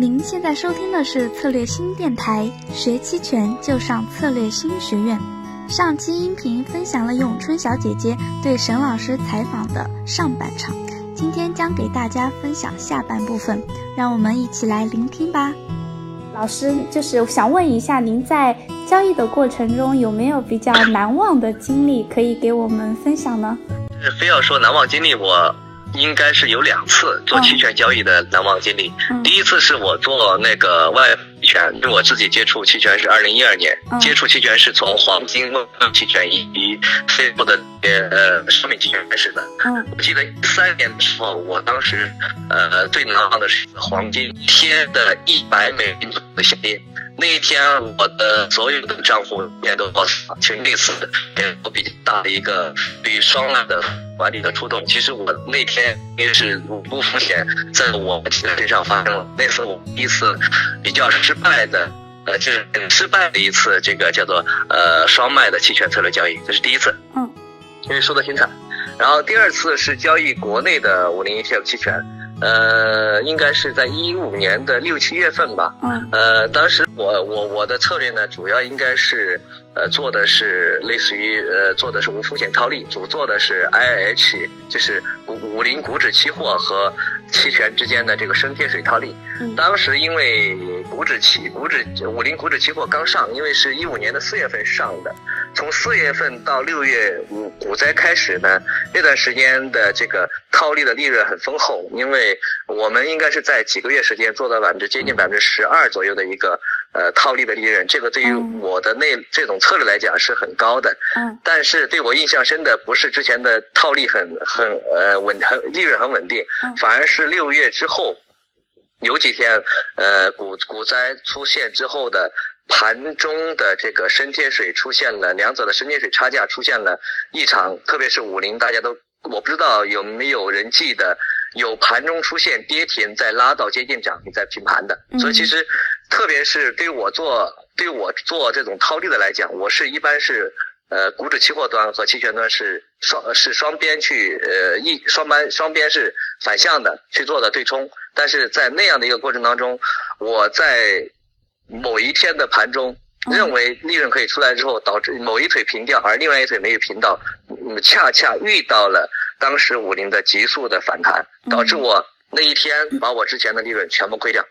您现在收听的是策略新电台，学期权就上策略新学院。上期音频分享了咏春小姐姐对沈老师采访的上半场，今天将给大家分享下半部分，让我们一起来聆听吧。老师，就是想问一下，您在交易的过程中有没有比较难忘的经历可以给我们分享呢？非要说难忘经历，我。应该是有两次做期权交易的难忘经历。第一次是我做那个外期权，因为我自己接触期权是二零一二年，接触期权是从黄金期权以及非国的呃商品期权开始的。我记得一三年的时候，我当时呃最难忘的是黄金一天的一百美金的现金。那一天，我的所有的账户也都爆死了。其实那次给我比较大的一个对于双浪的管理的触动。其实我那天因为是五步风险在我身上发生了，那次我第一次比较失败的，呃，就是很失败的一次这个叫做呃双卖的期权策略交易，这是第一次。嗯，因为输的挺惨。然后第二次是交易国内的五零 ETF 期权。呃，应该是在一五年的六七月份吧。嗯。呃，当时我我我的策略呢，主要应该是呃做的是类似于呃做的是无风险套利，主做的是 IH，就是五五零股指期货和期权之间的这个升贴水套利。嗯。当时因为股指期股指五零股指期货刚上，因为是一五年的四月份上的。从四月份到六月五股灾开始呢，那段时间的这个套利的利润很丰厚，因为我们应该是在几个月时间做到百分之接近百分之十二左右的一个呃套利的利润，这个对于我的那这种策略来讲是很高的。嗯。但是对我印象深的不是之前的套利很很呃稳很利润很稳定，反而是六月之后有几天呃股股灾出现之后的。盘中的这个深贴水出现了，两者的深贴水差价出现了异常，特别是五零，大家都我不知道有没有人记得有盘中出现跌停再拉到接近涨停再平盘的，所以其实特别是对我做对我做这种套利的来讲，我是一般是呃股指期货端和期权端是双是双边去呃一双班双边是反向的去做的对冲，但是在那样的一个过程当中，我在。某一天的盘中，认为利润可以出来之后，导致某一腿平掉，而另外一腿没有平到，恰恰遇到了当时五零的急速的反弹，导致我那一天把我之前的利润全部亏掉。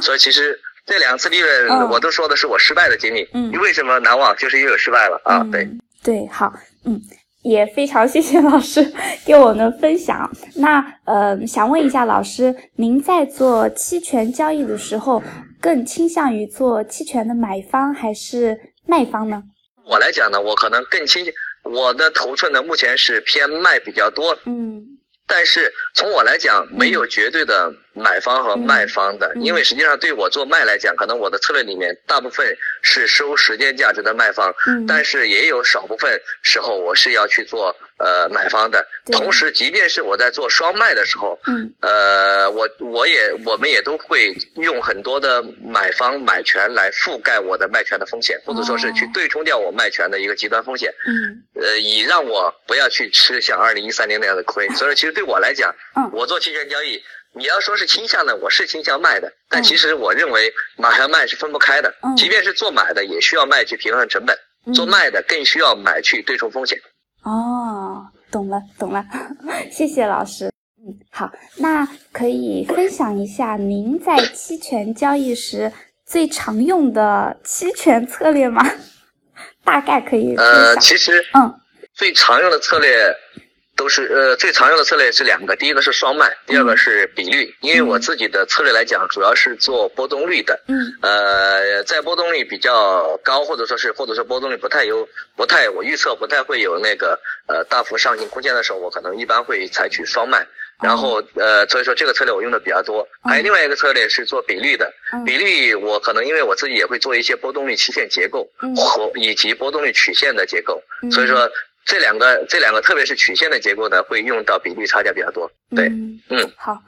所以其实这两次利润，我都说的是我失败的经历。嗯，为什么难忘？就是因为失败了啊。对对，好，嗯，也非常谢谢老师 给我们分享。那呃，想问一下老师，您在做期权交易的时候？更倾向于做期权的买方还是卖方呢？我来讲呢，我可能更倾向我的头寸呢，目前是偏卖比较多。嗯，但是从我来讲，没有绝对的买方和卖方的，因为实际上对我做卖来讲，可能我的策略里面大部分是收时间价值的卖方，但是也有少部分时候我是要去做。呃，买方的同时，即便是我在做双卖的时候，嗯，呃，我我也我们也都会用很多的买方买权来覆盖我的卖权的风险，或者说是去对冲掉我卖权的一个极端风险，嗯，呃，以让我不要去吃像二零一三年那样的亏。所以，其实对我来讲，嗯，我做期权交易，你要说是倾向呢，我是倾向卖的，但其实我认为买和卖是分不开的，即便是做买的，也需要卖去平衡成本，做卖的更需要买去对冲风险。哦，懂了，懂了，谢谢老师。嗯，好，那可以分享一下您在期权交易时最常用的期权策略吗？大概可以呃，其实，嗯，最常用的策略。都是呃最常用的策略是两个，第一个是双卖，第二个是比率。因为我自己的策略来讲，主要是做波动率的。嗯。呃，在波动率比较高，或者说是或者说波动率不太有不太我预测不太会有那个呃大幅上行空间的时候，我可能一般会采取双卖。然后呃，所以说这个策略我用的比较多。还有另外一个策略是做比率的，比率我可能因为我自己也会做一些波动率期限结构和以及波动率曲线的结构，所以说。这两个，这两个特别是曲线的结构呢，会用到比例差价比较多。对，嗯，好，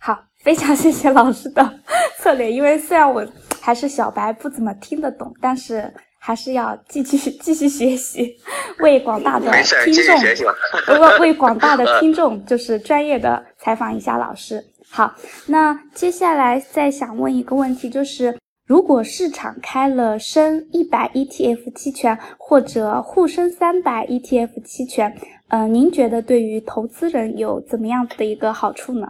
好，非常谢谢老师的策略。因为虽然我还是小白，不怎么听得懂，但是还是要继续继续学习，为广大的听众，为为 广大的听众就是专业的采访一下老师。好，那接下来再想问一个问题，就是如果市场开了深一百 ETF 期权或者沪深三百 ETF 期权，呃，您觉得对于投资人有怎么样子的一个好处呢？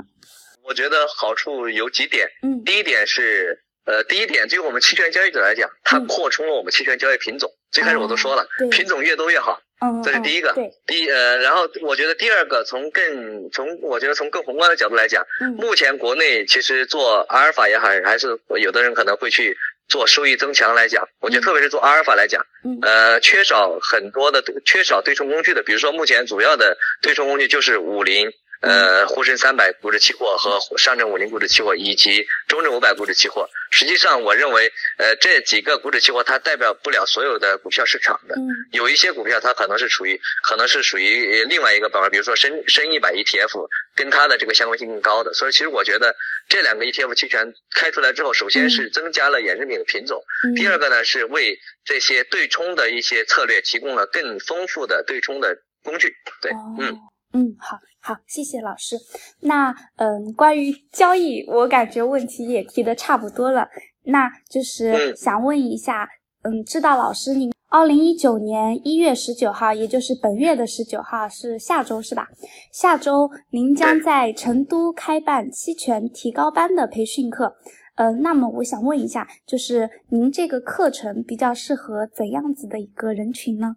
我觉得好处有几点，嗯，第一点是，呃，第一点对于我们期权交易者来讲，它扩充了我们期权交易品种。最开始我都说了，品种越多越好。这是第一个，第呃，然后我觉得第二个，从更从我觉得从更宏观的角度来讲，目前国内其实做阿尔法也好，还是有的人可能会去做收益增强来讲，我觉得特别是做阿尔法来讲，呃，缺少很多的缺少对冲工具的，比如说目前主要的对冲工具就是五零。呃，沪深三百股指期货和上证五零股指期货以及中证五百股指期货，实际上我认为，呃，这几个股指期货它代表不了所有的股票市场的，有一些股票它可能是属于，可能是属于另外一个板块，比如说深深一百 ETF，跟它的这个相关性更高的。所以其实我觉得这两个 ETF 期权开出来之后，首先是增加了衍生品的品种，第二个呢是为这些对冲的一些策略提供了更丰富的对冲的工具。对，嗯。嗯，好好，谢谢老师。那嗯，关于交易，我感觉问题也提的差不多了。那就是想问一下，嗯，知道老师您二零一九年一月十九号，也就是本月的十九号是下周是吧？下周您将在成都开办期权提高班的培训课。呃，那么我想问一下，就是您这个课程比较适合怎样子的一个人群呢？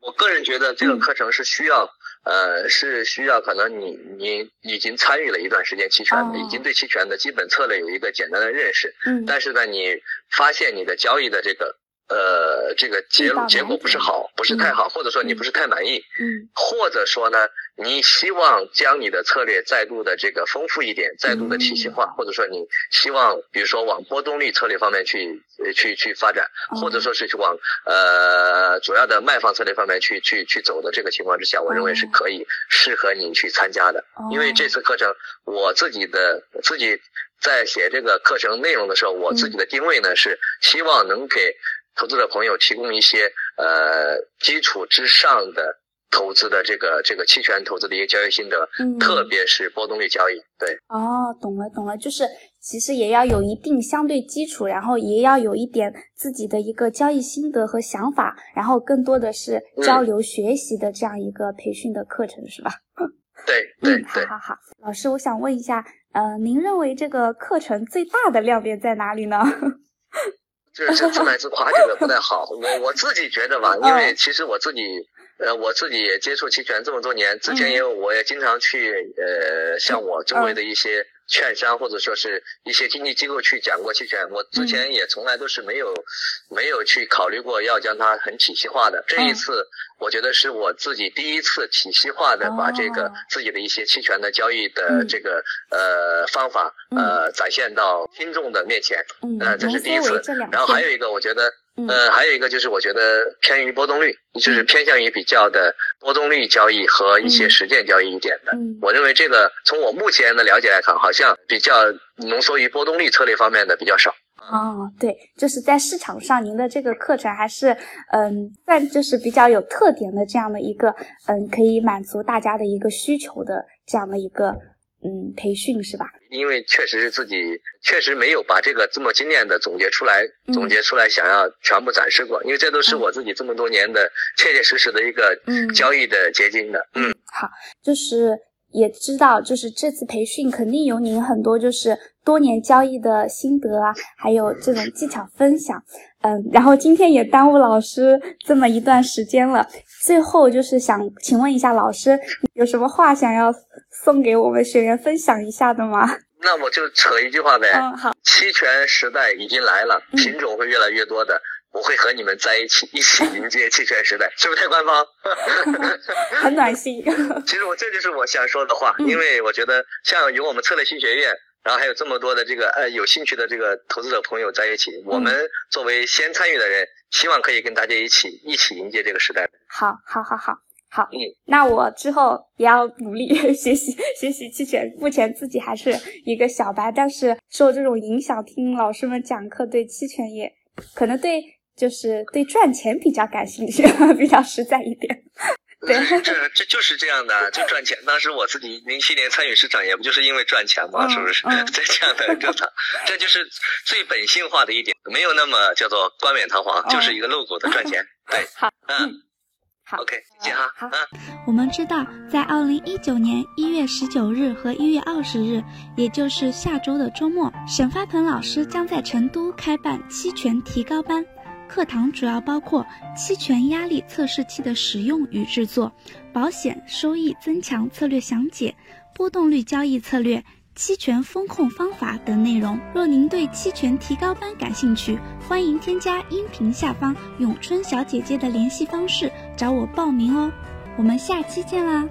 我个人觉得这个课程是需要。呃，是需要可能你你已经参与了一段时间期权，已经对期权的基本策略有一个简单的认识。嗯。但是呢，你发现你的交易的这个。呃，这个结结果不是好，不是太好，或者说你不是太满意，嗯，或者说呢，你希望将你的策略再度的这个丰富一点，再度的体系化，或者说你希望，比如说往波动率策略方面去去去发展，或者说是去往呃主要的卖方策略方面去去去走的这个情况之下，我认为是可以适合你去参加的，因为这次课程我自己的自己在写这个课程内容的时候，我自己的定位呢是希望能给。投资者朋友提供一些呃基础之上的投资的这个这个期权投资的一个交易心得，嗯，特别是波动率交易，对，哦，懂了懂了，就是其实也要有一定相对基础，然后也要有一点自己的一个交易心得和想法，然后更多的是交流学习的这样一个培训的课程，是吧？对 对对，好好好，老师，我想问一下，呃，您认为这个课程最大的亮点在哪里呢？就是这自卖自夸这个不太好，我我自己觉得吧，因为其实我自己，呃，我自己也接触期权这么多年，之前也有，我也经常去，呃，像我周围的一些。券商或者说是一些经纪机构去讲过期权，我之前也从来都是没有没有去考虑过要将它很体系化的。这一次，我觉得是我自己第一次体系化的把这个自己的一些期权的交易的这个呃方法呃展现到听众的面前。嗯，这是第一次。然后还有一个，我觉得。呃，还有一个就是我觉得偏于波动率，就是偏向于比较的波动率交易和一些实践交易一点的。嗯，我认为这个从我目前的了解来看，好像比较浓缩于波动率策略方面的比较少。哦，对，就是在市场上，您的这个课程还是嗯，算就是比较有特点的这样的一个嗯，可以满足大家的一个需求的这样的一个。嗯，培训是吧？因为确实是自己确实没有把这个这么经验的总结出来，总结出来想要全部展示过，因为这都是我自己这么多年的切切实实的一个交易的结晶的。嗯，好，就是也知道，就是这次培训肯定有您很多就是多年交易的心得啊，还有这种技巧分享。嗯，然后今天也耽误老师这么一段时间了。最后就是想请问一下老师，有什么话想要送给我们学员分享一下的吗？那我就扯一句话呗。嗯，好。期权时代已经来了，品种会越来越多的，我会和你们在一起，一起迎接期权时代，是不是太官方？很暖心。其实我这就是我想说的话，因为我觉得像有我们策略新学院。然后还有这么多的这个呃有兴趣的这个投资者朋友在一起，我们作为先参与的人，希望可以跟大家一起一起迎接这个时代。好，好，好，好，好。嗯，那我之后也要努力学习学习期权。目前自己还是一个小白，但是受这种影响，听老师们讲课，对期权也可能对就是对赚钱比较感兴趣，比较实在一点。对，这这就是这样的，就赚钱。当时我自己零七年参与市场，也不就是因为赚钱嘛？是不是？在这样的正常，这就是最本性化的一点，没有那么叫做冠冕堂皇，就是一个露骨的赚钱。对，好，嗯。好，OK，谢谢哈。好，我们知道，在二零一九年一月十九日和一月二十日，也就是下周的周末，沈发鹏老师将在成都开办期权提高班。课堂主要包括期权压力测试器的使用与制作、保险收益增强策略详解、波动率交易策略。期权风控方法等内容。若您对期权提高班感兴趣，欢迎添加音频下方咏春小姐姐的联系方式找我报名哦。我们下期见啦！